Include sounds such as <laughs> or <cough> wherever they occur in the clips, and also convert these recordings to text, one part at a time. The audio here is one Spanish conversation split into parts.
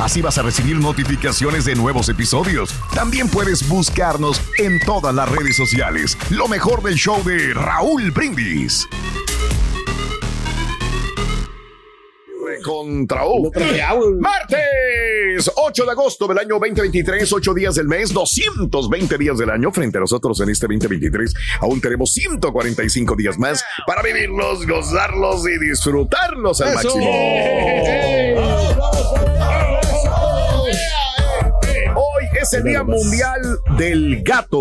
Así vas a recibir notificaciones de nuevos episodios. También puedes buscarnos en todas las redes sociales. Lo mejor del show de Raúl Brindis. Contra U. Martes 8 de agosto del año 2023, 8 días del mes, 220 días del año. Frente a nosotros en este 2023, aún tenemos 145 días más para vivirlos, gozarlos y disfrutarlos al máximo. Hoy es el Día Mundial del Gato.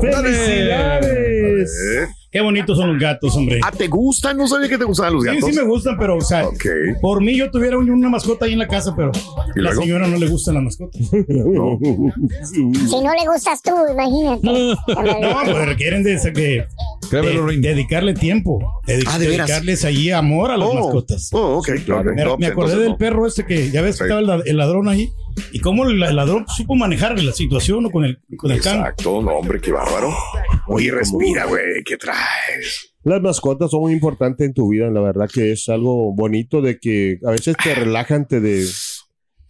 ¡Felicidades! Eh. Qué bonitos son los gatos, hombre. ¿Ah, te gustan? No sabía que te gustaban los Sí, gatos. sí me gustan, pero, o sea, por mí yo tuviera un- una mascota ahí en la casa, pero ¿Y a la luego? señora no le gustan las mascotas. <laughs> <laughs> Si no le gustas tú, imagínate. No, pues requieren de, de- de- dedicarle tiempo, de- Ah, ¿de veras? dedicarles ahí amor a las Oh, mascotas. Oh, ok, claro. Me, pues, acordé entonces del no. perro este que ya ves Sí. que estaba el ladrón ahí y cómo el, ladrón supo manejar la situación con el, con el can. Exacto, no, hombre, qué bárbaro. Oye, respira, güey, ¿qué traes? Las mascotas son muy importantes en tu vida, la verdad que es algo bonito de que a veces te relajan, te, de,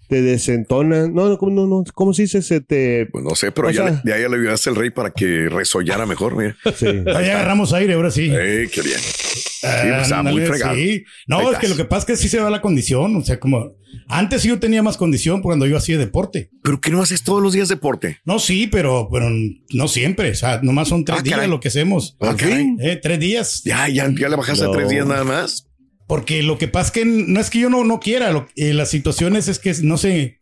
te desentonan. No, no, ¿cómo- no, no, ¿cómo se dice? Se te... Pues no sé, pero O ya, sea- le, ya, ya le ayudaste al rey para que resollara mejor, mira. <laughs> Sí. Ahí agarramos aire, ahora sí. Eh, qué bien. Sí, pues, estaba muy fregado. sí. Ahí No, es estás. que lo que pasa es que sí se va la condición. O sea, como antes sí yo tenía más condición cuando yo hacía deporte. ¿Pero qué no haces todos los días deporte? No, sí, pero, pero no siempre. O sea, nomás son tres Ah, días caray. lo que hacemos. Ah, caray. Eh, tres días. Ya, ya, ya le bajaste a tres días nada más. Porque lo que pasa es que no es que yo no, no quiera. Lo, eh, las situaciones es que no sé,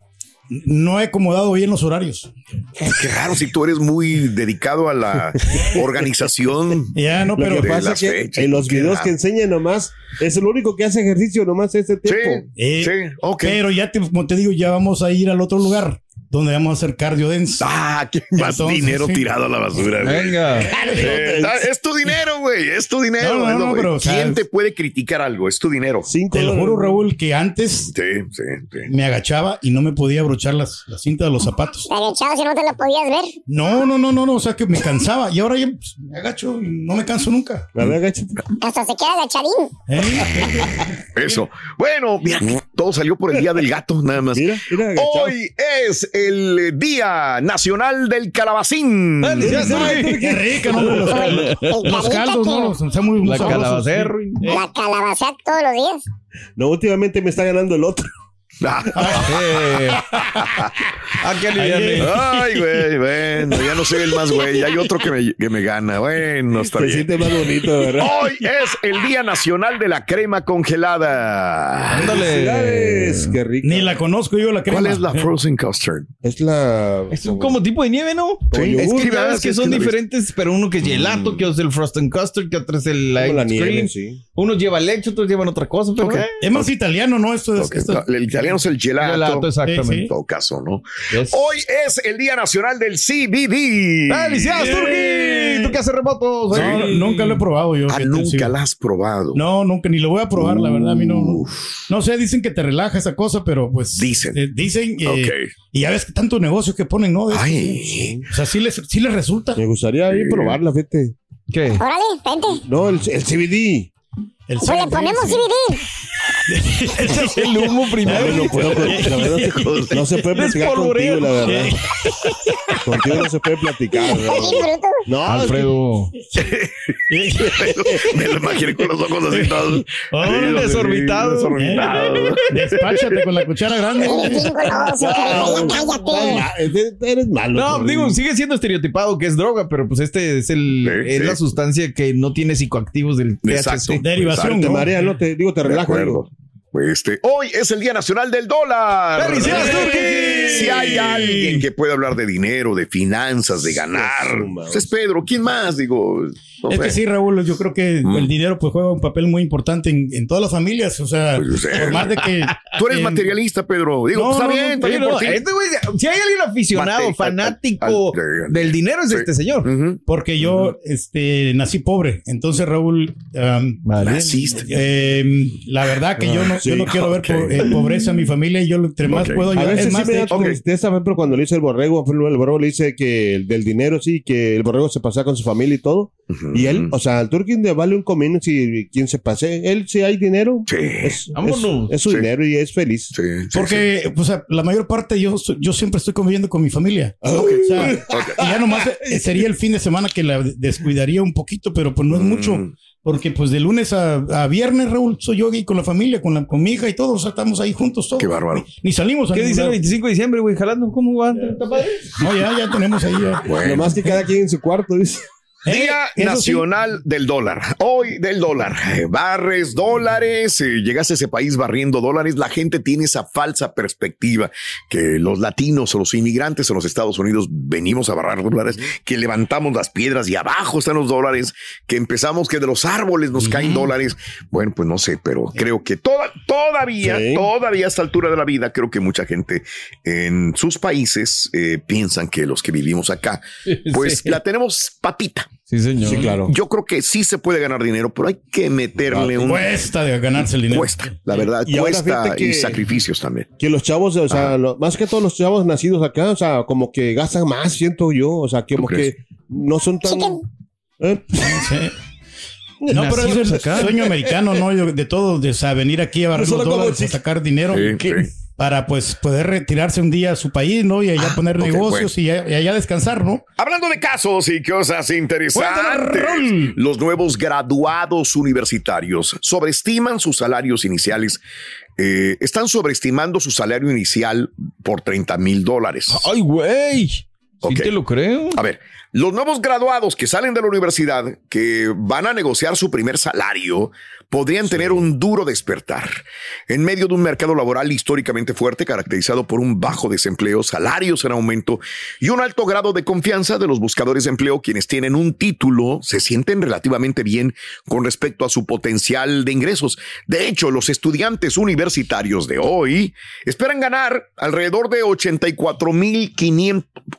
no he acomodado bien los horarios. Qué raro si tú eres muy dedicado a la <laughs> organización. Ya, no, Lo pero que de pasa es que fechas, en los videos raro. que enseñan nomás, es el único que hace ejercicio nomás este Sí, tiempo. Eh, sí, ok. Pero ya, te, como te digo, ya vamos a ir al otro lugar donde vamos a hacer cardio dance. Ah, qué más Entonces, dinero sí. tirado a la basura, güey. Venga. Eh, es tu dinero, güey. Es tu dinero. No, no, no, pero, ¿Quién te puede criticar algo? Es tu dinero. Cinco Te lo juro, Raúl, que antes Sí, sí, sí. me agachaba y no me podía abrochar las, las cintas de los zapatos. Te agachabas y no te la podías ver. No, no, no, no, no, o sea que me cansaba y ahora ya pues, me agacho y no me canso nunca. A ver, agáchate. Hasta se queda agachadín. ¿Eh? Eso. Bueno, mira, todo salió por el Día del Gato, nada más. Mira, mira, agachado. Hoy es el Día Nacional del Calabacín. Qué rica, ¿no? Los, caldos, ¿no? Muy, muy La. Eh, La calabacea todos los días. No, últimamente me está ganando el otro. Ah. Ay, güey, bueno, ya no soy el más güey, hay otro que me, que me gana. Bueno, está Se bien. siente más bonito, ¿verdad? Hoy es el Día Nacional de la Crema Congelada. Qué rico. Ni la conozco yo la crema. ¿Cuál es la frozen custard? Es la. Es un como tipo de nieve, ¿no? Sí, es que son diferentes, pero uno que es gelato, que es el frozen custard, que otro es el Como la ice nieve, cream. sí. Unos llevan leche, otros llevan otra cosa, pero Ok. eh, Es más italiano, ¿no? Esto es. Esto- El italiano es el gelato. gelato, exactamente. Sí, En todo caso, ¿no? Hoy es el Día Nacional del CBD. ¡Felicidades, Turki! ¿Tú qué haces remotos? No, nunca lo he probado yo. Ah, nunca la has probado. No, nunca, ni lo voy a probar, la verdad. A mí no. No, sé, dicen que te relaja esa cosa, pero pues. Dicen. eh, dicen. eh, Ok. Y ya ves que tanto negocio que ponen, ¿no? Esto, Ay. O sea, sí les, sí les resulta. Me gustaría ir probarla, fíjate. ¿Qué? Órale, vente. No, el, el CBD. El Pues le CBD, ponemos sí. <laughs> El humo primero. No, no puedo, con- la verdad, no, no se puede <laughs> platicar contigo, la verdad. Contigo no se puede platicar. No, Alfredo. <laughs> Me lo imaginé con los ojos así todos. Órale, desorbitado. desorbitado. Eh, Despáchate con la cuchara grande. Cállate. Eres, malo. No, digo, sigue siendo estereotipado que es droga, pero pues este es el Sí, es sí. la sustancia que no tiene psicoactivos del Exacto. Te ¿no? marea, no te digo, te relaja. digo. Pues, Este, hoy es el Día Nacional del Dólar. Si hay alguien que puede hablar de dinero, de finanzas, de ganar, pues es Pedro. ¿Quién más? Digo, Es sé. que sí, Raúl, yo creo que Mm. el dinero pues juega un papel muy importante en, en todas las familias. O sea, Pues, por más de que. <laughs> Tú eres materialista, Pedro. Digo, No, pues, está no, bien, no, está bien por ti. este güey, si hay alguien aficionado, Mate- fanático al- al- al- del dinero es Sí. este señor. Porque yo este, nací pobre. Entonces, Raúl, um, Naciste. eh, la verdad que yo no, yo no quiero ver po- eh, pobreza en mi familia y yo lo- entre más puedo A ayudar. veces Es más, sí me da hecho, tristeza, pero cuando le dice el borrego, el borrego le dice que el del dinero sí, que el borrego se pasea con su familia y todo. Ujú. Y él, o sea, al Turkin le vale un comino si quien se pase. Él, si hay dinero, Sí. es, Vámonos. es- es su Sí. dinero y es feliz. Sí, sí, sí. Porque pues, la mayor parte yo, so- yo siempre estoy conviviendo con mi familia. Ah, O sea, y ya nomás eh, <laughs> sería el fin de semana que la descuidaría un poquito, pero pues no es mucho. Mm. Porque pues de lunes a, a viernes, Raúl, soy yo aquí con la familia, con, la, con mi hija y todos, o sea, estamos ahí juntos todos. Qué bárbaro. Ni salimos a ¿Qué dice el lado. 25 de diciembre, güey? Jalando, ¿cómo va? ¿Está padre? No, ya, ya tenemos ahí. ya. Bueno. Nomás que cada quien en su cuarto, dice. Día Eh, sí. Nacional del Dólar. Hoy del dólar. Barres dólares. eh, llegaste a ese país barriendo dólares. La gente tiene esa falsa perspectiva que los latinos o los inmigrantes en los Estados Unidos venimos a barrar dólares, que levantamos las piedras y abajo están los dólares, que empezamos que de los árboles nos caen dólares. Bueno, pues no sé, pero creo que toda, todavía, Sí. todavía a esta altura de la vida, creo que mucha gente en sus países eh, piensan que los que vivimos acá, <laughs> pues Sí. la tenemos patita. Sí, señor. Sí, claro. Yo creo que sí se puede ganar dinero, pero hay que meterle un Cuesta de ganarse el dinero. cuesta, la verdad, Y cuesta y que- sacrificios también. Que los chavos, o sea, lo- más que todos los chavos nacidos acá, o sea, como que gastan más, siento yo, o sea, como crees? que no son tan... ¿Eh? Sí. <laughs> No, pero es Nacidos el acá. sueño americano, ¿no? Yo- De todos, de o sea, venir aquí a barrer los dólares, a sacar dinero Sí, que- sí. para pues poder retirarse un día a su país, ¿no? Y allá poner ok, negocios y, a- y allá descansar, ¿no? Hablando de casos y cosas interesantes, los nuevos graduados universitarios sobreestiman sus salarios iniciales. eh, están sobreestimando su salario inicial por 30 mil dólares. Ay, güey. Sí Ok. te lo creo. A ver, los nuevos graduados que salen de la universidad, que van a negociar su primer salario, podrían tener un duro despertar en medio de un mercado laboral históricamente fuerte, caracterizado por un bajo desempleo, salarios en aumento y un alto grado de confianza de los buscadores de empleo, quienes tienen un título, se sienten relativamente bien con respecto a su potencial de ingresos. De hecho, los estudiantes universitarios de hoy esperan ganar alrededor de 84 mil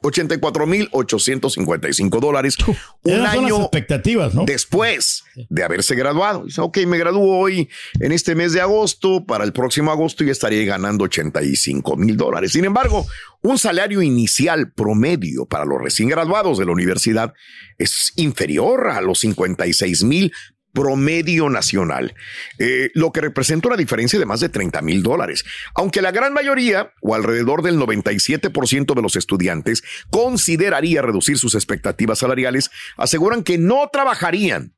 84 mil 855 dólares un año expectativas, ¿no? después de haberse graduado. Dice, ok, me gradúo hoy en este mes de agosto, para el próximo agosto ya estaría ganando 85 mil dólares. Sin embargo, un salario inicial promedio para los recién graduados de la universidad es inferior a los 56 mil promedio nacional, eh, lo que representa una diferencia de más de 30 mil dólares. Aunque la gran mayoría, o alrededor del 97% de los estudiantes, consideraría reducir sus expectativas salariales, aseguran que no trabajarían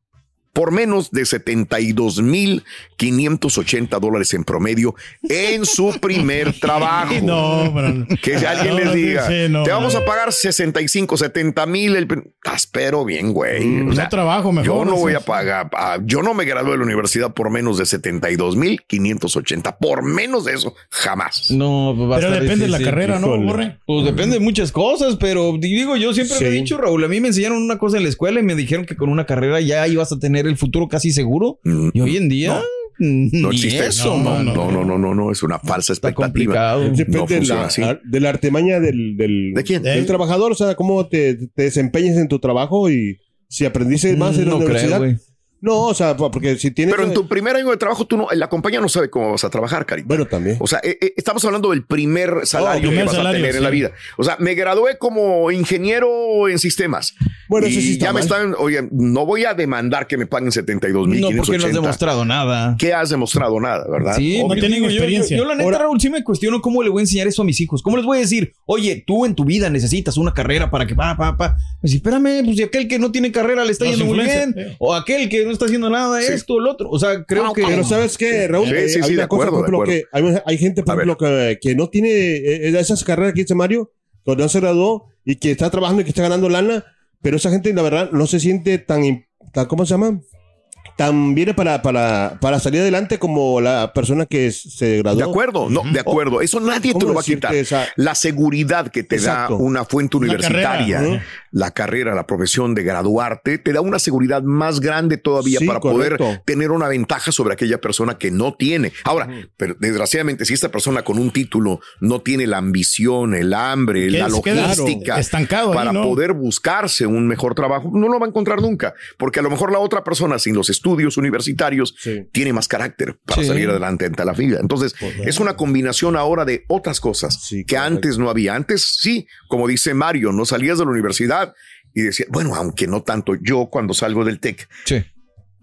por menos de 72.580 dólares en promedio en su <laughs> primer trabajo. No, pero- Que si alguien No, les diga, sí, no, te vamos a pagar 65, 70 mil. el Estás pero bien, güey. Mm, no trabajo mejor, Yo no voy a pagar, yo no me gradué de la universidad por menos de 72 mil 580. Por menos de eso, jamás. No, pues va a Pero estar depende de la carrera, ¿no. Borre? Pues depende de muchas cosas, pero digo, yo siempre lo he Sí. dicho, Raúl, a mí me enseñaron una cosa en la escuela y me dijeron que con una carrera ya ibas a tener el futuro casi seguro. Mm, Y hoy en día, mm, No ni existe eso. No, no, no, no, no, no, es una falsa Está expectativa. complicado. Depende No de, la, así. de la artemaña del, del, ¿De quién? del trabajador, o sea, cómo te, te desempeñas en tu trabajo y si aprendiste más en la no creo, universidad. No, o sea, porque si tienes... Pero en tu primer año de trabajo, tú no, la compañía no sabe cómo vas a trabajar, Cari. Bueno, también. O sea, eh, eh, estamos hablando del primer salario primer que vas salario, a tener en la vida. O sea, me gradué como ingeniero en sistemas. Bueno, y eso sí está ya me están, oye, no voy a demandar que me paguen 72 mil No, porque no has demostrado nada. ¿Qué has demostrado? Nada, ¿verdad? Sí, no tienen digo, yo- experiencia. Yo, yo la neta, Ahora- Raúl, sí me cuestiono cómo le voy a enseñar eso a mis hijos. ¿Cómo les voy a decir, oye, tú en tu vida necesitas una carrera para que pa, pa, pa? Pues espérame, pues si aquel que no tiene carrera le está yendo muy bien. sí. O aquel que no está haciendo nada, Sí. esto, el otro. O sea, creo que. Pero ¿sabes qué, Raúl? Sí, Eh, sí, hay una cosa, acuerdo, por ejemplo, que hay, hay gente, por ejemplo, que, que no tiene eh, esas carreras que dice Mario, que no se graduó y que está trabajando y que está ganando lana, pero esa gente, la verdad, no se siente tan, tan ¿cómo se llama? Tan viene para, para, para salir adelante como la persona que se graduó. De acuerdo, no, de acuerdo. Eso nadie te ¿Cómo lo va a quitar. esa- La seguridad que te Exacto. da una fuente La universitaria, carrera, ¿eh? la carrera, la profesión de graduarte, te da una seguridad más grande todavía Sí, para correcto. poder tener una ventaja sobre aquella persona que no tiene. Ahora, pero desgraciadamente, si esta persona con un título no tiene la ambición, el hambre, la logística estancado ahí, para ¿no? poder buscarse un mejor trabajo, no lo va a encontrar nunca, porque a lo mejor la otra persona sin los estudios universitarios Sí. tiene más carácter para Sí. salir adelante ante la vida. Entonces, es una combinación ahora de otras cosas Sí, que correcto. antes no había. Antes sí, como dice Mario, no salías de la universidad y decía, bueno, aunque no tanto, yo cuando salgo del TEC,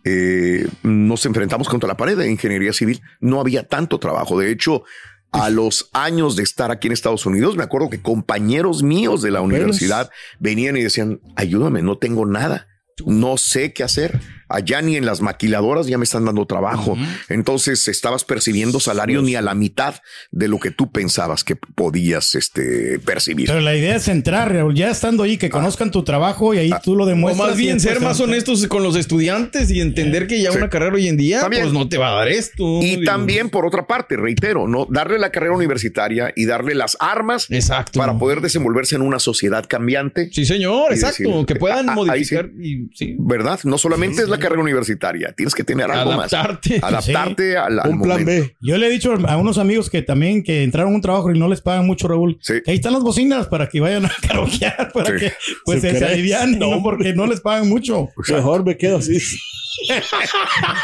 eh, nos enfrentamos contra la pared de ingeniería civil. No había tanto trabajo. De hecho, a los años de estar aquí en Estados Unidos, me acuerdo que compañeros míos de la universidad venían y decían, ayúdame, no tengo nada. No sé qué hacer. Allá ni en las maquiladoras ya me están dando trabajo. Entonces estabas percibiendo salario ni a la mitad de lo que tú pensabas que podías este, percibir. Pero la idea es entrar, Raúl, ya estando ahí, que conozcan tu trabajo y ahí tú lo O demuestras. más y bien ser más honestos con los estudiantes y entender que ya Sí. una carrera hoy en día, También. pues no te va a dar esto. Y también, por otra parte, reitero, ¿no? Darle la carrera universitaria y darle las armas Exacto. para poder desenvolverse en una sociedad cambiante. Sí, señor, exacto. decir, que puedan ah, ah, sí. modificar. y, sí. ¿Verdad? No solamente es la carrera universitaria, tienes que tener algo Adaptarte. más. Adaptarte al, al Un plan momento. B. Yo le he dicho a unos amigos que también que entraron a un trabajo y no les pagan mucho, Raúl. Sí. que ahí están las bocinas para que vayan a <laughs> karaokear, para Sí. que pues ¿Sí se, se crees? alivianen, ¿no? Porque no les pagan mucho. Mejor me quedo así. <laughs>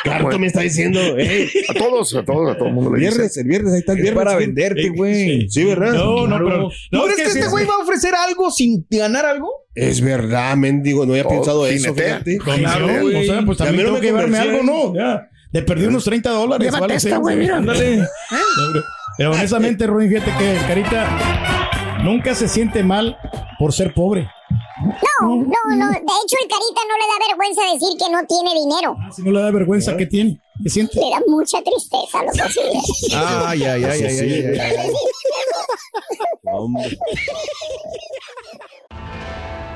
Carto me está diciendo, hey, A todos, a todos, a todo el mundo le dice. viernes, el viernes, ahí está el Es viernes. para sí. venderte, güey. Sí, ¿verdad? No, no, Claro. pero. ¿No, No, es crees que, sí, este güey sí. va a ofrecer algo sin ganar algo? Es verdad, mendigo, no había Oh, pensado eso, fíjate. Claro, o sea, pues también no tengo me que llevarme algo, ¿no? Ya. De perdí unos 30 dólares. Llévate vale, esta, güey, mira. Ándale. Pero honestamente, Ruin, fíjate que Carita nunca se siente mal por ser pobre. No, no, no. De hecho, el carita no le da vergüenza decir que no tiene dinero. Ah, Si no le da vergüenza, ¿qué tiene? ¿Qué siente? Le da mucha tristeza, lo ay, ay, ay, ay, ay, ay. Hombre.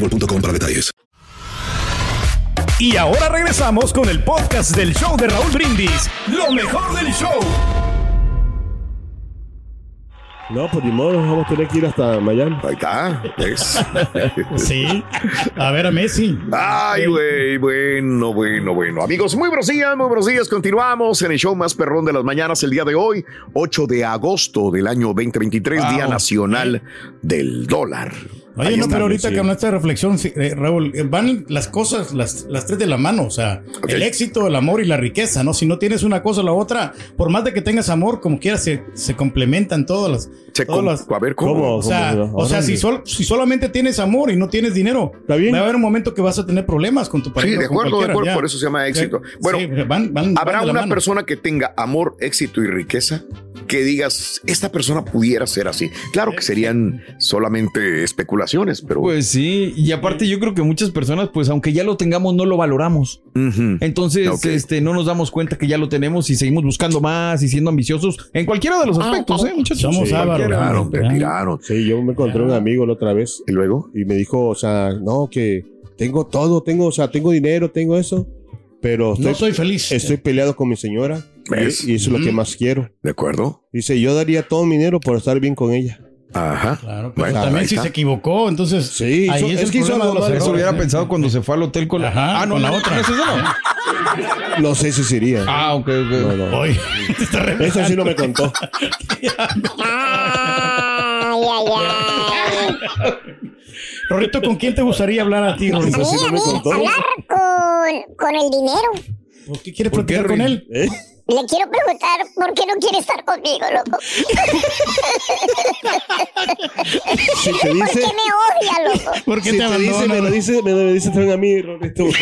boostmobile.com para detalles. Y ahora regresamos con el podcast del show de Raúl Brindis. Lo mejor del show. No, pues ni modo, vamos a tener que ir hasta Miami. Ahí está, ¿ves? <laughs> Sí. A ver a Messi. Ay, güey, bueno, bueno, bueno. Amigos, muy buenos días, muy buenos días. Continuamos en el show más perrón de las mañanas el día de hoy, 8 de agosto del año 2023, Día Wow. Nacional del Dólar. Oye, no, pero ahorita sí. que hablaste de reflexión, sí, eh, Raúl, eh, van las cosas, las, las tres de la mano, o sea, Ok. el éxito, el amor y la riqueza, ¿no? Si no tienes una cosa o la otra, por más de que tengas amor, como quieras, se, se complementan todas las... Se todas las- a ver, ¿cómo? ¿Cómo? o sea, ¿Cómo? o sea si, sol- si solamente tienes amor y no tienes dinero, Está bien. va a haber un momento que vas a tener problemas con tu pareja. Sí, de acuerdo, de acuerdo, ya. por eso se llama éxito. Sí, Bueno, sí, van- van- ¿Habrá van una mano. persona que tenga amor, éxito y riqueza que digas, esta persona pudiera ser así? Claro que serían solamente especulaciones, pero... Pues sí, y aparte yo creo que muchas personas, pues aunque ya lo tengamos, no lo valoramos. Entonces, este, no nos damos cuenta que ya lo tenemos y seguimos buscando más y siendo ambiciosos en cualquiera de los aspectos, ¿eh, muchachos? Somos Sí, ávaros. Tiraron, te Ah. tiraron. Sí, yo me encontré un amigo la otra vez ¿Y luego? y me dijo, o sea, no, que tengo todo, tengo, o sea, tengo dinero, tengo eso, pero estoy, No soy feliz. estoy peleado con mi señora ¿Ves? y, y eso es lo que más quiero. ¿De acuerdo? Dice, yo daría todo mi dinero por estar bien con ella. Ajá. Claro, pero Bueno, también si está. se equivocó, entonces Sí, ahí hizo- es, es el que hizo problema algo de los mal, Eso hubiera pensado cuando se fue al hotel con la... Ajá, ah, no, con la no, otra. ¿no no? <laughs> No sé si sería. Ah, ok, ok. No, no. Oye, te <laughs> está Eso sí no me contó. Ay, ay, ay. Rorrito, ¿con quién te gustaría hablar a ti, Rorrito? Eso sí no me contó. Hablar con, con el dinero. ¿Por qué quieres ¿Por qué, platicar con él? ¿Eh? Le quiero preguntar por qué no quiere estar conmigo, loco. <laughs> Si te ¿Por dice, qué me odia, loco? ¿Por qué si te te dice, me lo abandona? dice, me lo dice también a mí, por favor.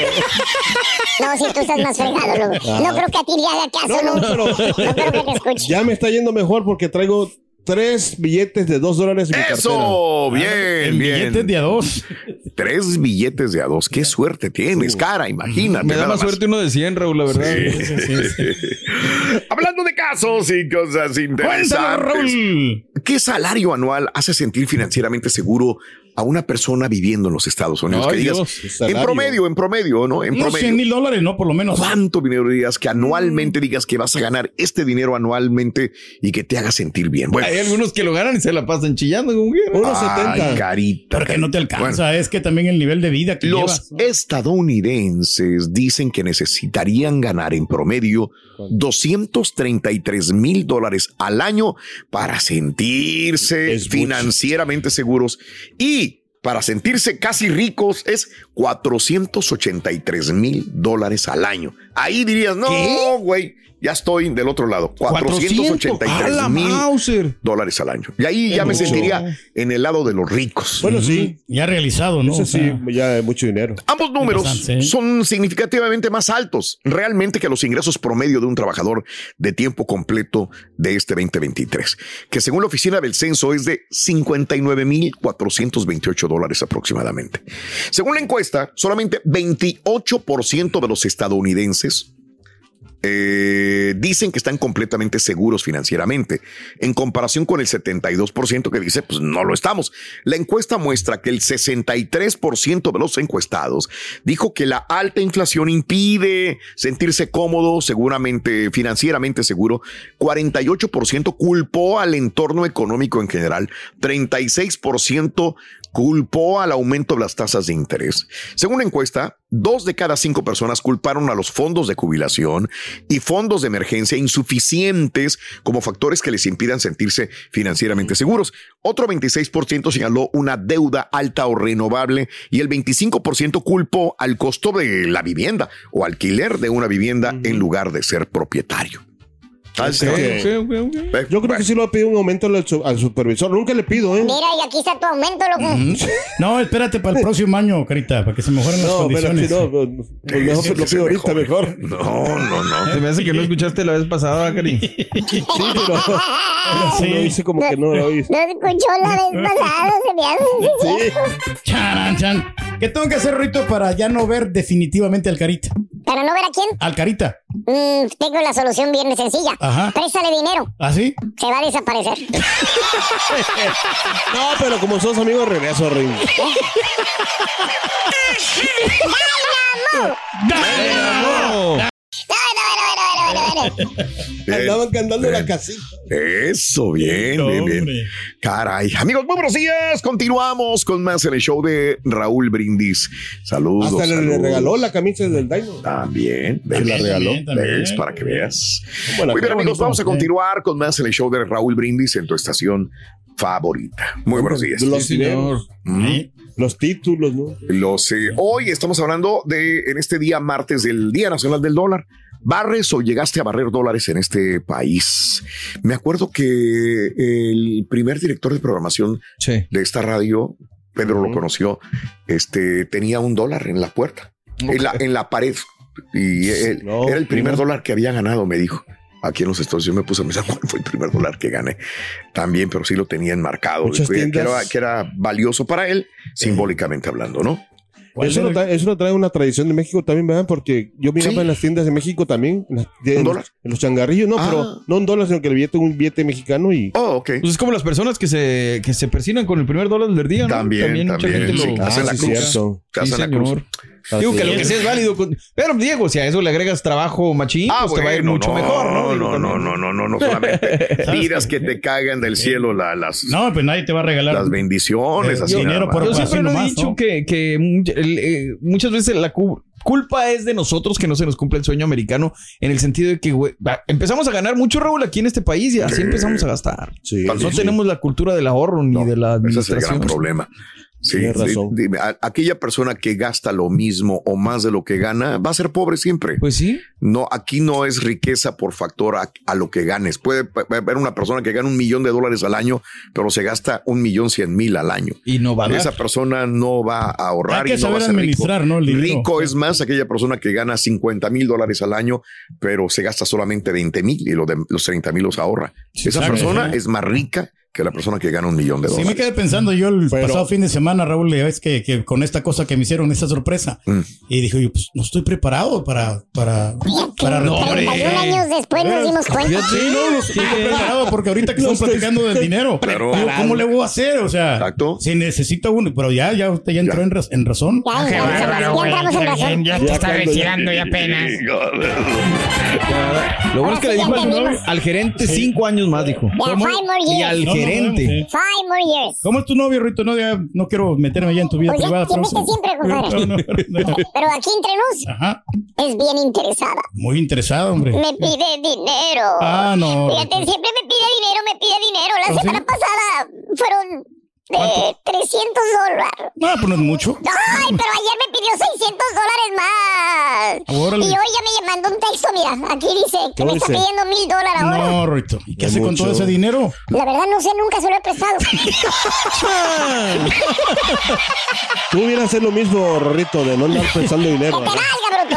No, si tú estás más fregado, loco. No creo que a ti le haga caso, No, no. pero- creo que te escuche. Ya me está yendo mejor porque traigo tres billetes de dos dólares en mi cartera. Eso, bien, En bien. billetes de a dos. <laughs> Tres billetes de a dos. Qué suerte tienes, cara, imagínate. Me da nada más suerte uno de 100, Raúl, la verdad. <laughs> Hablando de casos y cosas Cuéntalo, interesantes. Raúl. ¿Qué salario anual hace sentir financieramente seguro a una persona viviendo en los Estados Unidos? Ay, que digas, Dios, en promedio, en promedio, ¿no? En Unos 100 promedio. mil dólares, ¿no? Por lo menos. ¿Cuánto dinero digas que anualmente digas que vas a ganar este dinero anualmente y que te haga sentir bien? Bueno, Hay algunos que lo ganan y se la pasan chillando. Unos ay, 70. carita. Porque no te alcanza. Bueno, es que también el nivel de vida que los llevas. ¿no? estadounidenses dicen que necesitarían ganar en promedio 233 mil dólares al año para sentirse Es mucho. financieramente seguros y para sentirse casi ricos es 483 mil dólares al año. Ahí dirías, no, güey, ya estoy del otro lado. 483 ¡A la mil dólares al año. Y ahí ya me sentiría en el lado de los ricos. Bueno, sí. Ya realizado, ¿no? Eso sí, ya mucho dinero. Ambos números ¿sí? son significativamente más altos realmente que los ingresos promedio de un trabajador de tiempo completo de este 2023, que según la oficina del censo es de 59.428 dólares aproximadamente. Según la encuesta, solamente 28% de los estadounidenses eh, dicen que están completamente seguros financieramente, en comparación con el 72% que dice, pues no lo estamos. La encuesta muestra que el 63% de los encuestados dijo que la alta inflación impide sentirse cómodo, seguramente financieramente seguro. 48% culpó al entorno económico en general. 36% culpó al aumento de las tasas de interés. Según la encuesta, dos de cada cinco personas culparon a los fondos de jubilación y fondos de emergencia insuficientes como factores que les impidan sentirse financieramente seguros. Otro 26% señaló una deuda alta o renovable y el 25% culpó al costo de la vivienda o alquiler de una vivienda en lugar de ser propietario. Ah, Yo creo que sí lo va a pedir un aumento al, su- al supervisor. Nunca le pido, ¿eh? Mira, y aquí está tu aumento, loco. No, espérate para el próximo año, Carita, para que se mejoren las No, condiciones. no, no, pues mejor Sí, lo pido ahorita mejore. mejor. No, no, no. Se me hace que no escuchaste la vez pasada, Cari. Sí, pero Sí. lo hice como que no lo oí. No escuchó la vez pasada, se me hace. Sí, Sí. Charan, chan. ¿Qué tengo que hacer, Rito, para ya no ver definitivamente al Carita? ¿Para no ver a quién? Al Carita. Mm, tengo la solución bien sencilla. Ajá. Préstale dinero. ¿Ah, sí? Se va a desaparecer. <laughs> No, pero como sos amigos, regreso, Ring. <laughs> ¡Dynamo! <laughs> Andaban cantando la casita. Eso, bien, bien, bien. Caray. Amigos, muy buenos días. Continuamos con más en el show de Raúl Brindis. Saludos. Hasta le, le saludos. regaló la camisa del Dino. También. Se la regaló. ¿Ves? Para que veas. Bueno, Muy bien, amigos, vamos a continuar con más en el show de Raúl Brindis en tu estación favorita. Muy buenos días. Los dineros, Mm. los títulos, ¿no? Los, eh, hoy estamos hablando de, en este día martes, del Día Nacional del Dólar. ¿Barres o llegaste a barrer dólares en este país? Me acuerdo que el primer director de programación de esta radio, Pedro lo conoció, este, tenía un dólar en la puerta, en, la, en la pared. Y él- No, era el primer no. dólar que había ganado, me dijo. Aquí en los Estados Unidos yo me puse a pensar <laughs> cuál fue el primer dólar que gané. También, pero sí lo tenía enmarcado. Era, que era valioso para él, simbólicamente hablando, ¿no? Eso no, trae, eso no trae una tradición de México también, ¿verdad? Porque yo miraba Sí. en las tiendas de México también, en, las- de- ¿Un en los, dólar? en los changarrillos, no, Ah. pero no un dólar, sino que el billete un billete mexicano y Oh, ok. Pues es como las personas que se, que se persinan con el primer dólar del día, ¿no? También, mucha también, gente sí, lo hacen la sí, cruz. cierto. Te Sí, hacen la cruz. Señor. Digo que lo que sea es válido. con- Pero Diego, si a eso le agregas trabajo machín, Ah, pues te va a ir bueno, mucho no, mejor, ¿no? No, no, también. no, no, no, no <laughs> solamente tiras que te caigan del cielo la- las, No, pues nadie te va a regalar. las bendiciones, Eh, así dinero nada por-. Yo siempre así lo he dicho ¿no? que, que much- el, eh, muchas veces la cu- culpa es de nosotros que no se nos cumple el sueño americano en el sentido de que va, empezamos a ganar mucho Raúl aquí en este país y así Sí. empezamos a gastar. Sí, no sí, sí. tenemos la cultura del ahorro ni No, de la Ese es el gran administración. problema. Sí, razón. a- aquella persona que gasta lo mismo o más de lo que gana va a ser pobre siempre. Pues sí. No, aquí no es riqueza por factor a, a lo que ganes. Puede haber una persona que gana un millón de dólares al año, pero se gasta un millón cien mil al año. Y no va a dar. Esa persona no va a ahorrar Hay que y no va a ser rico. administrar, ¿no? El dinero. Rico es más aquella persona que gana 50 mil dólares al año, pero se gasta solamente 20 mil y lo de, los 30 mil los ahorra. Esa persona Sí. es más rica que la persona que gana un millón de Sí, dólares. me quedé pensando yo el Pero- pasado fin de semana, Raúl, ya ves que, que con esta cosa que me hicieron, esta sorpresa. Mm. Y dije, yo, pues no estoy preparado para, para, para No, hombre. 31 años después nos dimos cuenta. Sí, no, no estoy preparado porque ahorita que No estamos platicando del dinero, <laughs> Claro. digo, ¿cómo le voy a hacer? O sea, Exacto. si necesito uno, pero ya, ya usted ya entró Ya. en, raz- en razón. Ya ya entramos en razón. Ya te Ya está ya- retirando ya apenas. Lo bueno es que le sí dijo al, al gerente cinco años más, dijo. Ya, five more Y years. al No, no, gerente. no, sí. Five more years. ¿Cómo es tu novio, Rito? No, ya no quiero meterme ya en tu vida Pues privada. pero siempre, sí. compadre. No, no, no. Pero aquí entre nos Ajá. es bien interesada. Muy interesado, hombre. Me pide dinero. Ah, no. Fíjate, siempre me pide dinero, me pide dinero. La ¿Ah, semana sí? pasada fueron de ¿Cuánto? 300 dólares. No, pues no es mucho. Ay, pero ayer me pidió 600 dólares más. Órale. Y hoy ya me mandó un texto, mira, aquí dice que ¿Cómo me está pidiendo mil dólares ahora. No, Rito. ¿Y qué Es hace con todo ese dinero? La verdad no sé, nunca se lo he prestado. <laughs> Tú hubieras hacer lo mismo, Rorrito, de no andar <laughs> pensando dinero. ¡Que te valga, bruto!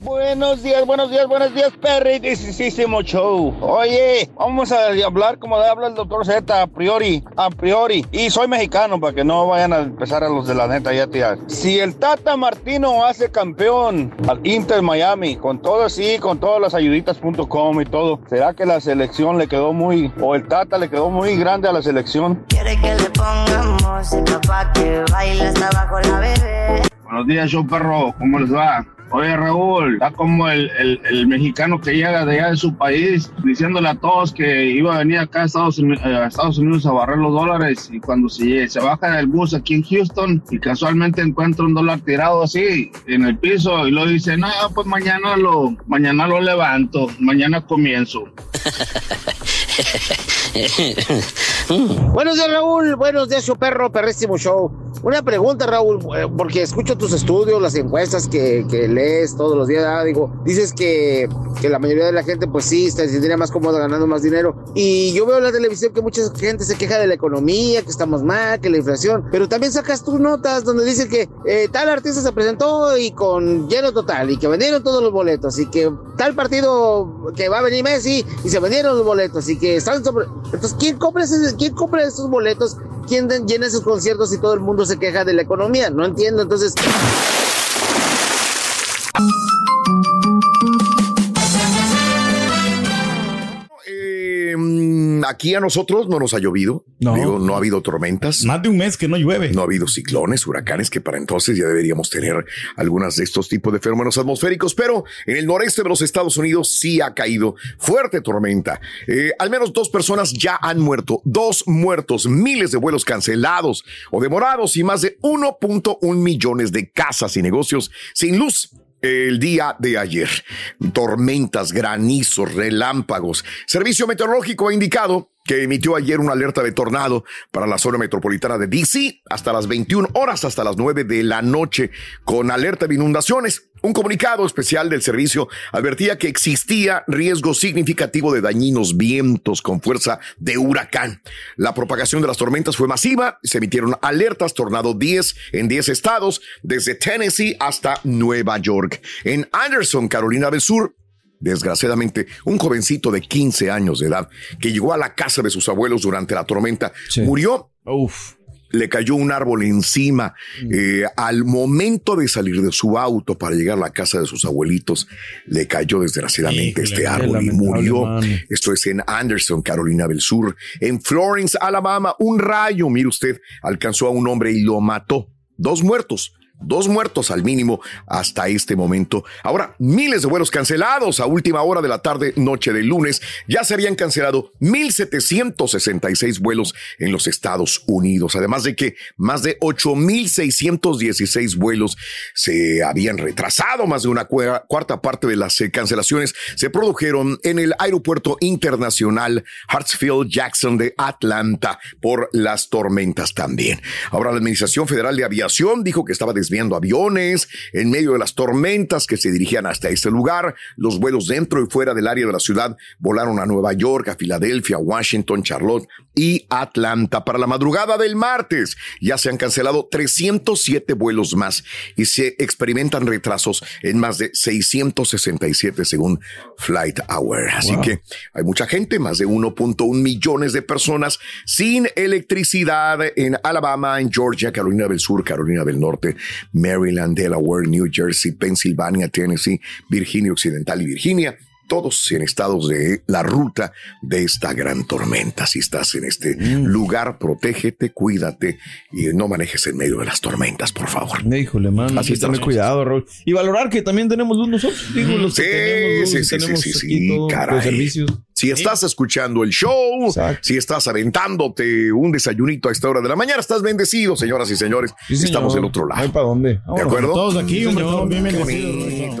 Buenos días, buenos días, buenos días, perritísimo show. Oye, vamos a hablar como habla el doctor Z, a priori, a priori. Y soy mexicano, para que no vayan a empezar a los de la neta ya a tirar. Si el Tata Martino hace campeón al Inter Miami, con todo así, con todas las ayuditas.com y todo, ¿será que la selección le quedó muy, o el Tata le quedó muy grande a la selección? Quiere que le pongamos el papá que baila hasta abajo la bebé. Buenos días, show perro, ¿cómo les va? Oye, Raúl, está como el, el- mexicano que llega de allá de su país diciéndole a todos que iba a venir acá a Estados, Uni- eh, a Estados Unidos a barrer los dólares y cuando se, baja del bus aquí en Houston y casualmente encuentra un dólar tirado así en el piso y lo dice, no, pues mañana lo, mañana lo levanto, mañana comienzo. <laughs> Buenos días, Raúl. Buenos días, show perro, perrísimo show. Una pregunta, Raúl, eh, porque escucho tus estudios, las encuestas que, que lees todos los días. ah, digo, dices que, que la mayoría de la gente, pues sí, se sentiría más cómoda ganando más dinero. Y yo veo en la televisión que mucha gente se queja de la economía, que estamos mal, que la inflación. Pero también sacas tus notas donde dice que eh, tal artista se presentó y con lleno total y que vendieron todos los boletos y que tal partido que va a venir Messi y se vendieron los boletos y que están sobre. Entonces, ¿quién compra, ese- quién compra esos boletos? ¿Quién llena esos conciertos y todo el mundo se queja de la economía? No entiendo. Entonces. Aquí a nosotros no nos ha llovido. No. Digo, no ha habido tormentas. Más de un mes que no llueve. No ha habido ciclones, huracanes, que para entonces ya deberíamos tener algunas de estos tipos de fenómenos atmosféricos, pero en el noreste de los Estados Unidos sí ha caído fuerte tormenta. Eh, al menos dos personas ya han muerto, dos muertos, miles de vuelos cancelados o demorados y más de 1.1 millones de casas y negocios sin luz el día de ayer. Tormentas, granizos, relámpagos. Servicio Meteorológico ha indicado que emitió ayer una alerta de tornado para la zona metropolitana de DC hasta las 21 horas, hasta las 9 de la noche, con alerta de inundaciones. Un comunicado especial del servicio advertía que existía riesgo significativo de dañinos vientos con fuerza de huracán. La propagación de las tormentas fue masiva, se emitieron alertas tornado 10 en 10 estados, desde Tennessee hasta Nueva York. En Anderson, Carolina del Sur, Desgraciadamente, un jovencito de 15 años de edad que llegó a la casa de sus abuelos durante la tormenta murió. Le cayó un árbol encima. Eh, al momento de salir de su auto para llegar a la casa de sus abuelitos, le cayó desgraciadamente este árbol y murió. Esto es en Anderson, Carolina del Sur. En Florence, Alabama, un rayo, mire usted, alcanzó a un hombre y lo mató. Dos muertos. Dos muertos al mínimo hasta este momento. Ahora, miles de vuelos cancelados a última hora de la tarde, noche del lunes. Ya se habían cancelado 1.766 vuelos en los Estados Unidos. Además de que más de 8.616 vuelos se habían retrasado. Más de una cua- cuarta parte de las eh, cancelaciones se produjeron en el Aeropuerto Internacional Hartsfield Jackson de Atlanta por las tormentas también. Ahora la Administración Federal de Aviación dijo que estaba desviando aviones en medio de las tormentas que se dirigían hasta este lugar. Los vuelos dentro y fuera del área de la ciudad volaron a Nueva York, a Filadelfia, Washington, Charlotte y Atlanta. Para la madrugada del martes ya se han cancelado 307 vuelos más y se experimentan retrasos en más de 667 según Flight Hour. Así Wow. que hay mucha gente, más de 1.1 millones de personas sin electricidad en Alabama, en Georgia, Carolina del Sur, Carolina del Norte, Maryland, Delaware, New Jersey, Pensilvania, Tennessee, Virginia Occidental y Virginia. Todos en estados de la ruta de esta gran tormenta. Si estás en este lugar, protégete, cuídate y no manejes en medio de las tormentas, por favor. Híjole, man. Así Así tener cuidado, Raúl. Y valorar que también tenemos luz nosotros. Digo, los que Sí, tenemos luz, sí, sí, tenemos sí, sí, sí, todo, caray. los servicios. Si estás escuchando el show, si estás aventándote un desayunito a esta hora de la mañana, estás bendecido, señoras y señores. Estamos del otro lado. para dónde? ¿De acuerdo? Todos aquí, hombre, Señor. todos bien bendecidos.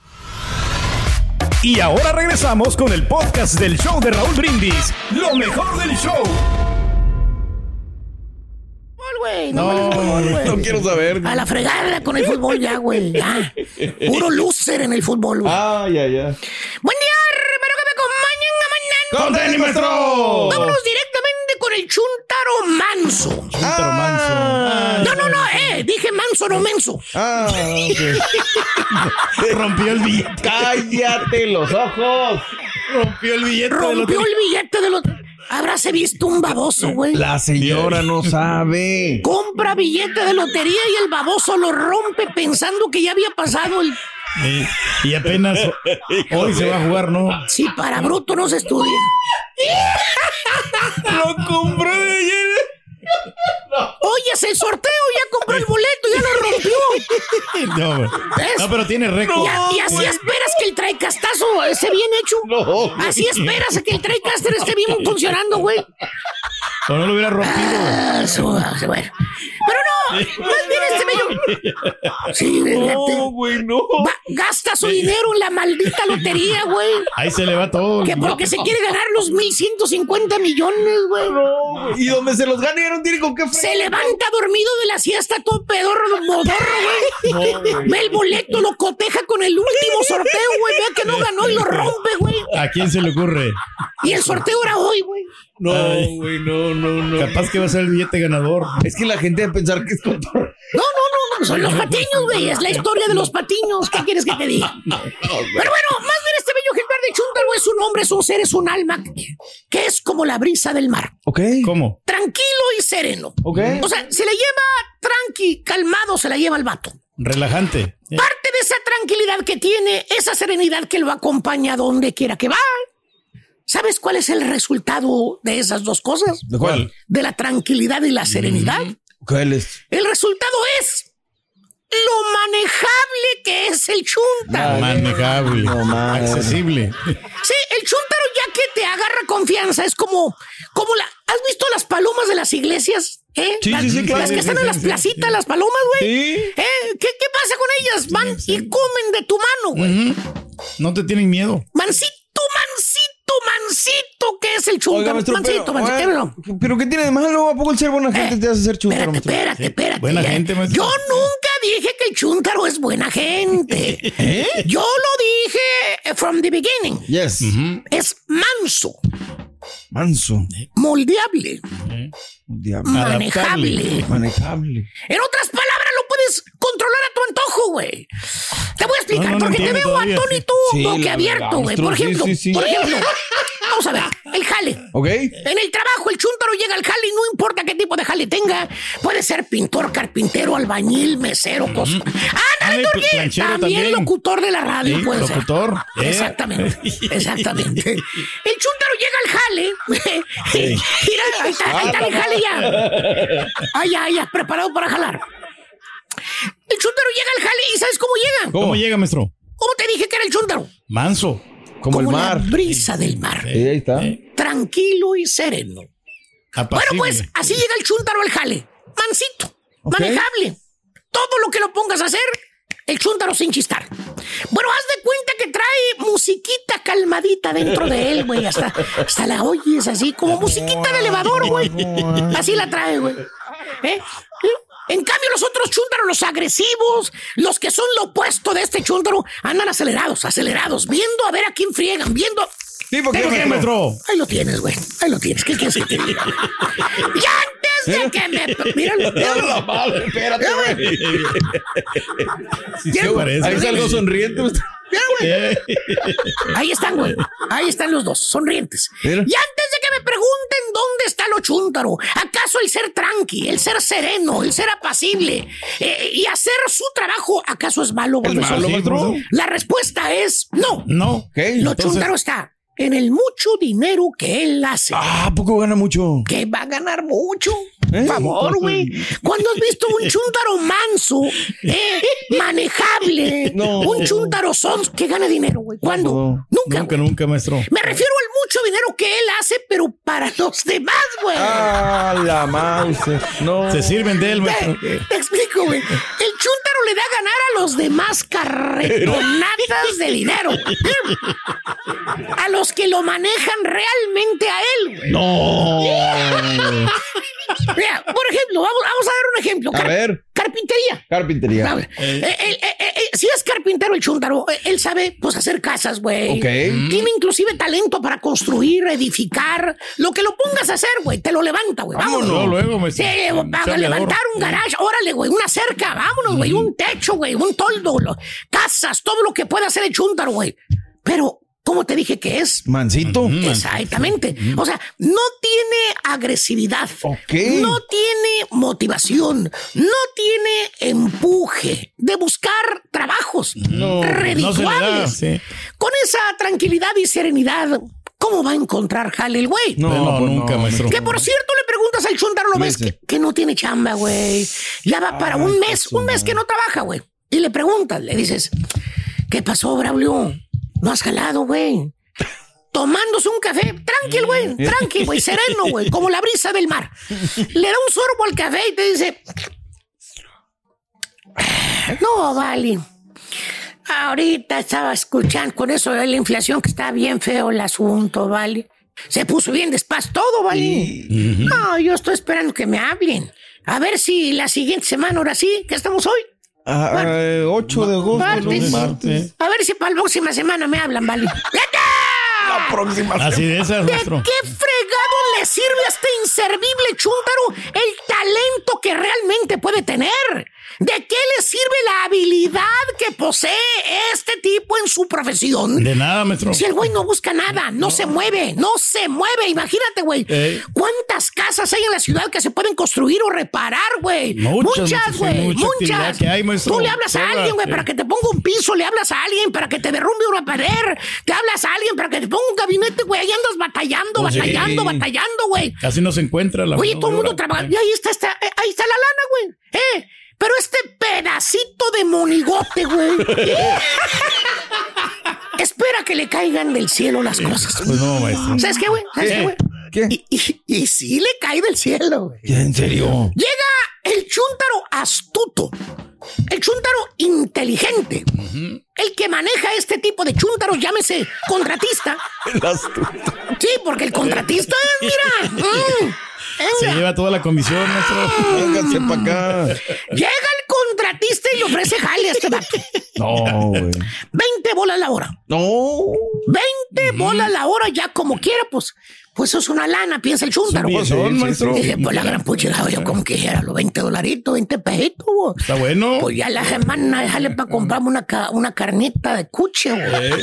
Y ahora regresamos con el podcast del show de Raúl Brindis. Lo mejor del show. güey. No, fútbol, güey. no quiero saber. A la fregada con el fútbol ya, güey. Ya. Puro loser en el fútbol, güey. Ay, ay, ay. Buen día, espero que me acompañen a mañana. ¡Con! Vámonos directamente con el Chuntaro Manso. Chuntaro Manso. Dije manso, no menso. Ah, ok. <laughs> Rompió el billete. Cállate los ojos. Rompió el billete. de Rompió el billete de los... Habráse visto un baboso, güey. La señora no sabe. Compra billete de lotería y el baboso lo rompe pensando que ya había pasado el... Y apenas hoy se va a jugar, ¿no? Sí, para bruto no se estudia. <laughs> Lo compré de ayer. Oye, el sorteo ya compró el boleto, ya lo rompió. <laughs> No, pero tiene récord. Y, así esperas que el traecastazo esté bien hecho. No. Así esperas a que el traecaster esté bien funcionando, güey. O no lo hubiera rompido. Ah, su- bueno. Pero no, más bien este bello. <laughs> Sí, No, güey, no. Va- gasta su dinero en la maldita lotería, güey. Ahí se le va todo. Que porque se quiere ganar los 1150 millones, güey. Y donde se los ganaron, tiene con qué Se levanta dormido de la siesta, todo pedorro, modorro, güey. Ve el boleto, lo coteja con el último sorteo, güey. Vea que no ganó y lo rompe, güey. ¿A quién se le ocurre? Y el sorteo era hoy, güey. No, güey, no, no, no. Capaz que va a ser el billete ganador. Es que la gente va a pensar que es con No, no, no, no, son los patiños, güey. Es la historia de los patiños. ¿Qué quieres que te diga? <laughs> Pero bueno, más bien este bello ejemplar de Chúntaro es un hombre, es un ser, es un alma que es como la brisa del mar. Ok. ¿Cómo? Tranquilo y sereno. Ok. O sea, se le lleva tranqui, calmado, se la lleva el vato. Relajante. Parte de esa tranquilidad que tiene, esa serenidad que lo acompaña donde quiera que va. ¿Sabes cuál es el resultado de esas dos cosas? ¿De cuál? De la tranquilidad y la serenidad. ¿Cuál es? El resultado es lo manejable que es el chúntaro. Manejable. accesible. Sí, el chúntaro ya que te agarra confianza es como, como la. ¿Has visto las palomas de las iglesias? ¿Eh? Sí, las, sí, sí, claro, las que sí, están sí, en las sí, placitas, las palomas, güey. ¿Eh? ¿Qué, ¿Qué pasa con ellas? Van y comen de tu mano, güey. No te tienen miedo. Mancito, mancito, mancito, ¿qué es el chúntaro? Oiga, maestro, mancito, pero, mancito. bueno, pero ¿qué tiene de malo? ¿A poco el ser buena gente te hace ser maestro? Espérate, espérate. Buena ya. gente, maestro. Yo nunca dije que el chúntaro es buena gente. <laughs> ¿Eh? Yo lo dije eh, from the beginning. Yes. Es manso, Manso. moldeable, Diablo. manejable. Manejable. En otras palabras, controlar a tu antojo, güey. Te voy a explicar, No, no, no porque te veo todavía. atónito, Sí, la boquiabierto, verdad, güey. Por ejemplo, sí, sí, sí. por ejemplo, vamos a ver, el jale. ¿Ok? En el trabajo, el chúntaro llega al jale y no importa qué tipo de jale tenga. Puede ser pintor, carpintero, albañil, mesero, cosa. ¡Ándale, Ándale, Turquín! planchero También, también. locutor de la radio Sí, puede ser. locutor. Eh. Exactamente, <laughs> exactamente. El chúntaro llega al jale. Mira, <laughs> ahí está, ahí está el jale. Ah, <laughs> ya, preparado para jalar. Al jale y ¿sabes cómo llega? ¿Cómo llega, maestro? ¿Cómo te dije que era el chúntaro? Manso. Como, el mar. la brisa del mar. Sí, ahí está. Tranquilo y sereno. Bueno, pues así llega el chúntaro al jale. Mansito, manejable. Todo lo que lo pongas a hacer, el chúntaro sin chistar. Bueno, haz de cuenta que trae musiquita calmadita dentro de él, güey. Hasta, hasta la oyes así, como musiquita de elevador, güey. Así la trae, güey. ¿Eh? En cambio, los otros chúntaros, los agresivos, los que son lo opuesto de este chúntaro, andan acelerados, acelerados, viendo a ver a quién friegan, viendo. ¿Sí, por qué, ¿Por qué, maestro? maestro? Ahí lo tienes, güey. Ahí lo tienes. ¿Qué quieres que te diga? <laughs> que me. Míralo, míralo. la madre, espérate, güey. Sí, se parece. Ahí salgo sonriente. Mira, güey. Eh, Ahí están, güey. Ahí están los dos, sonrientes. Mira. Y antes de que me pregunten dónde está lo chúntaro, ¿acaso el ser tranqui, el ser sereno, el ser apacible eh, y hacer su trabajo, acaso es malo, ¿Es profesor? malo? La respuesta es no. No. Ok. Lo entonces- chúntaro está en el mucho dinero que él hace. Ah, ¿a poco gana mucho? que va a ganar mucho. ¿Eh? Por favor, güey. <laughs> ¿Cuándo has visto un chúntaro manso, eh, manejable, No. un chúntaro son que gana dinero, güey? ¿Cuándo? No. Nunca. Nunca, güey. nunca, maestro. Me refiero al mucho dinero que él hace, pero para los demás, güey. Ah, la mouse. No. Se sirven de él, maestro. Te, te explico, güey. El chúntaro le da a ganar a los demás carretonatas de dinero. A los que lo manejan realmente a él, güey. No. Mira, por ejemplo, vamos, vamos a dar un ejemplo. A ver. Carpintería. Carpintería. Eh, eh, eh, si es carpintero el chúntaro, eh, él sabe pues hacer casas, güey. Ok. Tiene inclusive talento para construir, edificar. Lo que lo pongas a hacer, güey, te lo levanta, güey. Vámonos. Luego, luego, maestro. Sí, para Chambeador. levantar un garage, órale, güey, una cerca, vámonos, güey, un techo, güey, un toldo, lo- casas, todo lo que pueda hacer el chúntaro, güey. Pero, ¿cómo te dije que es? Mansito. Exactamente. O sea, no tiene agresividad. Ok. No tiene motivación. No tiene empuje de buscar trabajos No, da. redituables. Sí. Con esa tranquilidad y serenidad, ¿cómo va a encontrar jale el güey? No, No, pues nunca, no, maestro. Que por cierto le preguntas al ves Fíjese. que, que no tiene chamba, güey. Ya va para un mes, un mes que no trabaja, güey. y le preguntas, le dices, ¿qué pasó, Braulio? No has jalado, güey. Tomándose un café, tranquilo, güey, tranqui, güey, sereno, güey, como la brisa del mar. Le da un sorbo al café y te dice, no, vale. Ahorita estaba escuchando con eso de la inflación que está bien feo el asunto, ¿vale? Se puso bien despacio todo, ¿vale? No, yo estoy esperando que me hablen. A ver si la siguiente semana, ahora sí, que estamos hoy. Ah, eh, 8 de agosto, Martes. martes. A ver si para la próxima semana me hablan, ¿vale? <laughs> La próxima Así de esas, ¿De qué fregado le sirve a este inservible chúntaro el talento que realmente puede tener? ¿De qué le sirve la habilidad que posee este tipo en su profesión? De nada, maestro. Si el güey no busca nada, no, se mueve, no se mueve. Imagínate, güey. Ey. ¿Cuántas casas hay en la ciudad que se pueden construir o reparar, güey? Muchas, Muchas, muchas, güey. Muchas. que hay, maestro. Tú le hablas a alguien, güey, para que te ponga un piso, le hablas a alguien para que te derrumbe una pared, te hablas a alguien para que te ponga un gabinete, güey. Ahí andas batallando, Pues batallando, batallando, güey. Casi no se encuentra la Oye, todo el mundo trabaja. Y ahí está, está- eh, ahí está la lana, güey. Eh, pero este pedacito de monigote, güey. Espera que le caigan del cielo las cosas. Pues no, maestro. ¿Sabes qué, güey? ¿Sabes qué, güey? ¿Qué? Y, y- y sí le cae del cielo, güey. ¿En serio? Llega el chúntaro astuto, el chúntaro inteligente, el que maneja este tipo de chúntaros, llámese contratista. El astuto. Sí, porque el contratista, mira, <laughs> mm, Se lleva toda la comisión, maestro. Vénganse para acá. Llega el contratista y le ofrece jale a este vato. No, güey. 20 bolas la hora. No. 20 bolas la hora, ya como quiera, pues. Pues eso es una lana, piensa el un billetón, Pues, maestro. Dije, pues la gran puchilada, yo como que era los 20 dolaritos, 20 pesitos, güey. Está bueno. Pues ya la semana déjale para comprarme una, ca- una carnita de cuche, güey.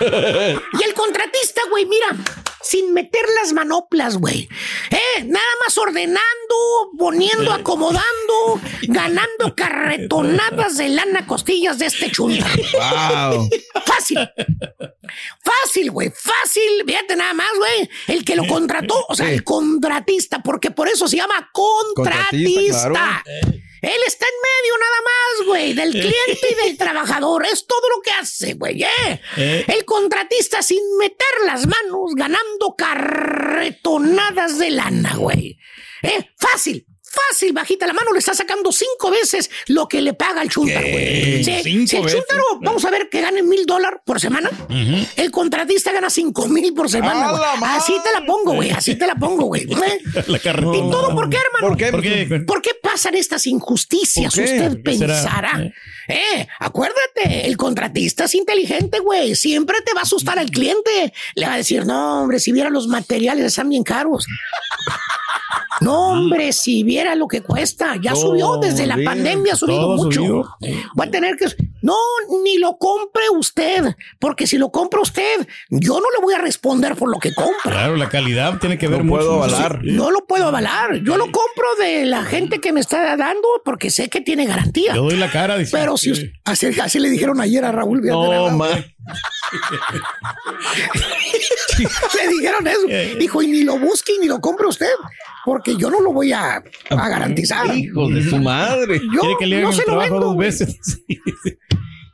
<laughs> Y el contratista, güey, mira, sin meter las manoplas, güey. Eh, nada más ordenando, poniendo, acomodando, ganando <laughs> carretonadas de lana costillas de este chunta. Wow. Fácil. Fácil, güey. Fácil. Fíjate nada más, güey. El que lo contrató, o sea, el contratista, porque por eso se llama contratista. Contratista, claro. Él está en medio nada más, güey, del cliente y del trabajador. Es todo lo que hace, güey. ¿eh? Eh. El contratista sin meter las manos, ganando carretonadas de lana, güey. ¿Eh? Fácil. Fácil, bajita la mano, le está sacando cinco veces lo que le paga el chúntaro, güey. ¿Qué? Si, ¿Cinco si el veces? chúntaro, vamos a ver que gane mil dólares por semana, el contratista gana cinco mil por semana. Así te la pongo, güey, así te la pongo, güey. ¿Eh? <laughs> La carretera. ¿Y todo por qué, hermano? ¿Por qué? ¿Por qué? ¿Por qué pasan estas injusticias? Usted ¿Por qué será? pensará. Eh, acuérdate, el contratista es inteligente, güey. Siempre te va a asustar al cliente. Le va a decir, no, hombre, si viera los materiales, están bien caros. No, hombre, si viera lo que cuesta. Ya subió desde la bien, pandemia, ha subido mucho. subió. Va a tener que. No, ni lo compre usted. Porque si lo compra usted, yo no le voy a responder por lo que compra. Claro, la calidad tiene que ver No mucho. puedo avalar. No lo puedo avalar. Yo lo compro de la gente que me está dando porque sé que tiene garantía. Yo doy la cara. dice. Pero si usted- así, así le dijeron ayer a Raúl. No. <laughs> Le dijeron eso. Dijo, y ni lo busque y ni lo compre usted, porque yo no lo voy a, a garantizar. Hijo de su madre. Yo Quiere que le hagan no se lo trabajo vendo. dos veces. <laughs>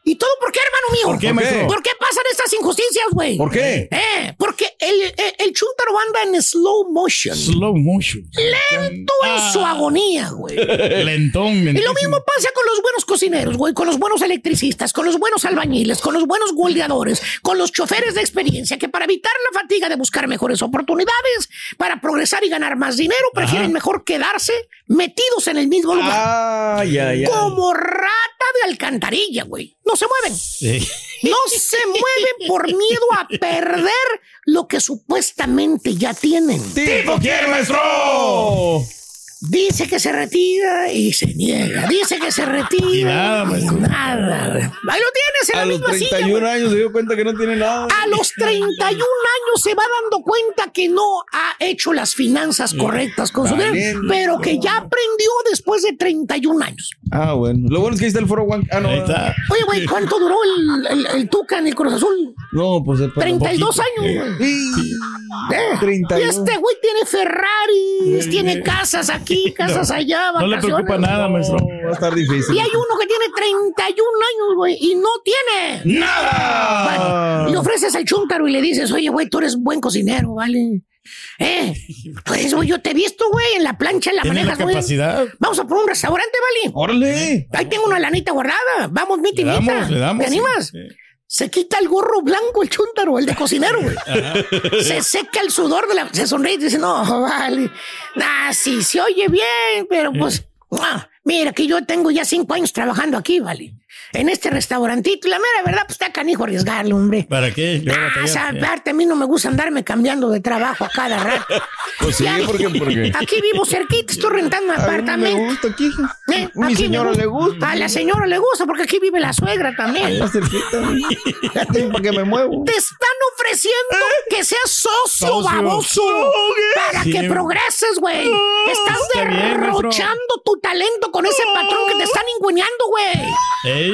¿Y todo por qué, hermano mío? ¿Por qué, maestro? ¿Por qué pasan estas injusticias, güey? ¿Por qué? Eh, porque el, el, el chúntaro anda en slow motion. Slow motion. Lento en su agonía, güey. <laughs> Lentón. Y lo mismo pasa con los buenos cocineros, güey, con los buenos electricistas, con los buenos albañiles, con los buenos goldeadores, con los choferes de experiencia que para evitar la fatiga de buscar mejores oportunidades, para progresar y ganar más dinero, prefieren mejor quedarse metidos en el mismo lugar. Ay, ay, ay. Como rata de alcantarilla, güey. No se mueven. Sí. No se mueven por miedo a perder lo que supuestamente ya tienen. ¿Tipo quién, maestro? Dice que se retira y se niega. Dice que se retira Y nada, maestro. nada. Ahí lo tienes en A la los misma silla, 31 güey. años se dio cuenta que no tiene nada. A los 31 años se va dando cuenta que no ha hecho las finanzas correctas con su dinero, pero que ya aprendió después de 31 años. Ah, bueno. Lo bueno es que ahí está el foro One. Ah, no. Ahí está. Oye, güey, ¿cuánto duró el, el, el Tuca en el Cruz Azul? No, pues es para 32 poquito. años, güey. Sí. Eh, 31. Y este güey tiene Ferraris, tiene casas aquí <laughs> casas allá, No le vacaciones. preocupa nada, maestro. Va a estar difícil. Y hay uno que tiene 31 años, güey, y no tiene ¡Nada! Bueno, le ofreces al chúntaro y le dices, oye, güey, tú eres buen cocinero, ¿vale? Eh, <laughs> pues, güey, yo te he visto, güey, en la plancha, en la Tiene manejas, capacidad. Vamos a poner un restaurante, ¿vale? ¡Órale! Ahí tengo una lanita guardada. Vamos, mi Le damos, le damos. ¿Te animas? Se quita el gorro blanco, el chúntaro, el de cocinero, güey. <laughs> Se seca el sudor de la. Se sonríe y dice, no, vale. Ah, sí, se oye bien, pero pues. ah, mira, que yo tengo ya cinco años trabajando aquí, vale. En este restaurantito. Y la mera verdad, pues está canijo arriesgarlo, hombre. ¿Para qué? A Ah, batallar. esa parte a mí no me gusta andarme cambiando de trabajo a cada rato. <laughs> Pues sí, Ya, ¿por qué? ¿Por qué? Aquí vivo cerquita, estoy rentando un A mí me apartamento. gusta aquí. Eh, Mi aquí señora le gusta. A la señora le gusta porque aquí vive la suegra también. Cerquita. ¿Para qué me muevo? Te están ofreciendo que seas socio, Socio. baboso. Para Sí. que progreses, güey. Estás Está bien, maestro. derrochando tu talento con ese patrón que te están ingüeñando, güey.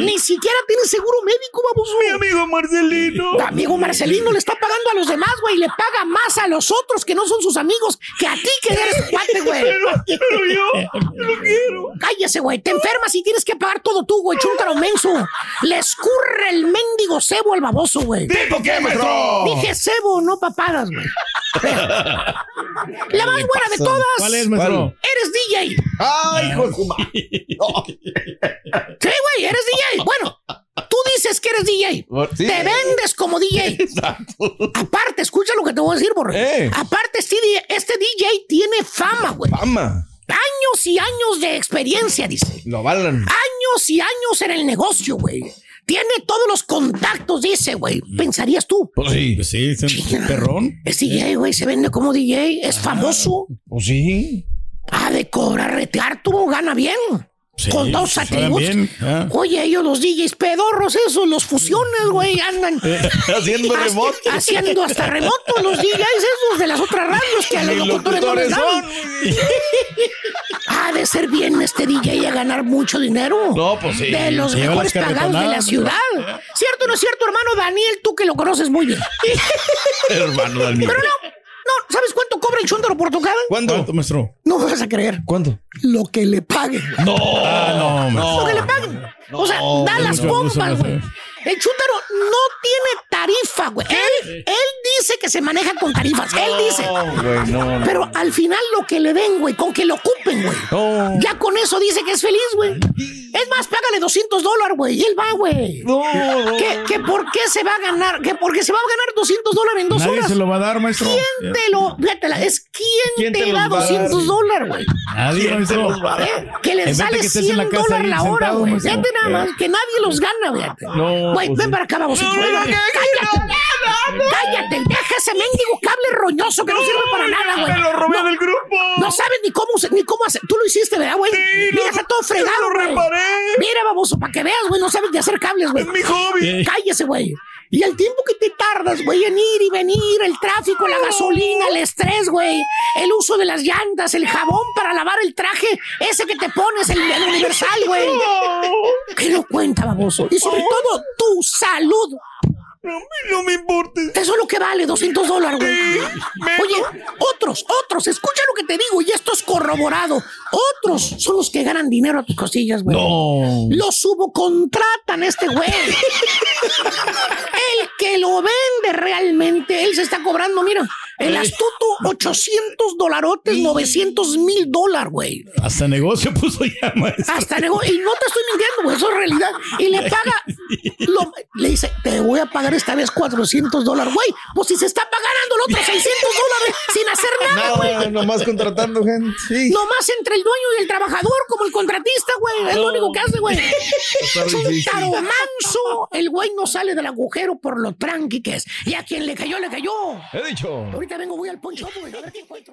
Ni siquiera tienes seguro médico, baboso. Mi amigo Marcelino. Tu amigo Marcelino le está pagando a los demás, güey. Le paga más a los otros que no son sus amigos que a ti que eres su cuate, güey. Pero yo lo quiero. Cállese, güey. Te enfermas y tienes que pagar todo tú, güey. Chúntaro menso. Le escurre el mendigo cebo al baboso, güey. ¿Tipo qué, maestro? Dije cebo, no papadas, güey. La más buena de todas. ¿Cuál es, maestro? Eres DJ. ¡Ay, hijo de! Sí, güey, eres DJ. Bueno, tú dices que eres DJ. Sí. Te vendes como DJ. Exacto. Aparte, escucha lo que te voy a decir, borre. Eh. Aparte, este DJ, este tiene fama, güey. Fama. Años y años de experiencia, dice. Lo avalan. Años y años en el negocio, güey. Tiene todos los contactos, dice, güey. Pensarías tú. Pues sí. Pues sí, es un perrón. Es DJ, güey. Se vende como DJ. Es famoso. Pues sí. A decorar, retear, tú gana bien. Sí, Con dos suena atributos. bien, ah. Oye, ellos los DJs pedorros, esos, los fusiones, güey, andan <laughs> Haciendo ha- remoto. Haciendo hasta remoto los DJs esos de las otras radios que a los locutores no les dan. <laughs> Ha de ser bien este DJ a ganar mucho dinero. No, pues sí. De los Lleva mejores pagados de la ciudad. ¿Cierto o no es cierto, hermano Daniel? Tú que lo conoces muy bien. <laughs> Hermano mío. Pero no, no, ¿sabes cuánto cobra el chúndaro por tocada? ¿Cuándo? ¿Cuánto, maestro? No me vas a creer. ¿Cuándo? Lo que le paguen. <laughs> No. Ah, no, maestro. Lo que le paguen. o sea, No, da las pompas, güey. El chúntaro no tiene tarifa, güey. Él, él dice que se maneja con tarifas. Él dice. No, güey, no, no. Pero al final lo que le den, güey, con que lo ocupen, güey. No. Ya con eso dice que es feliz, güey. Es más, págale 200 dólares, güey. Y él va, güey. No, no. ¿Qué, qué por qué se va a ganar? ¿Qué porque se va a ganar 200 dólares en dos Nadie horas? se lo va a dar, maestro. ¿Quién te lo.? Fíjate, la- es quién, ¿Quién te, te da los va a dar? 200 dólares, güey. Nadie, ¿Quién te maestro. los va a dar? ¿Eh? Que de sale que estés 100 en la casa dólares la hora, güey. Fíjate nada más, que nadie los gana, fíjate. No, Güey, pues ven para acá, vamos. cállate. Cállate, deja ese mendigo cable roñoso que no sirve para nada, güey. Me lo robé No, del grupo. No sabes ni cómo, ni cómo hacer. Tú lo hiciste, ¿verdad, güey? Mira, está todo fregado, lo reparé. Mira, baboso, para que veas, güey, no sabes ni hacer cables, güey. Es mi hobby. Cállese, güey. Y el tiempo que te tardas, güey, en ir y venir, el tráfico, la gasolina, el estrés, güey, el uso de las llantas, el jabón para lavar el traje, ese que te pones, el, el universal, güey. ¿Qué no cuenta, baboso? Y sobre todo, tu salud. No, no me importa. Eso es lo que vale, 200 dólares, güey. Oye, otros, otros, escucha lo que te digo y esto es corroborado. Otros son los que ganan dinero a tus cosillas, güey. No. Los subcontratan a este güey. <laughs> El que lo vende realmente, él se está cobrando, mira, el astuto 800 dolarotes, 900 mil dólares, güey. Hasta negocio puso ya, maestro. Hasta negocio. Y no te estoy mintiendo, güey, eso es realidad. Y le paga, lo- le dice, te voy a pagar esta vez 400 dólares, güey. Pues si se está pagando el otro <laughs> 600 dólares sin hacer nada, güey. Nada, nomás contratando gente. Sí. Nomás entre el dueño y el trabajador, como el contratista, güey. Es lo único que hace, güey. Es un. El güey no sale del agujero por lo tranqui que es. Y a quien le cayó, le cayó. He dicho. Ahorita vengo, voy al poncho, güey. A ver qué encuentro.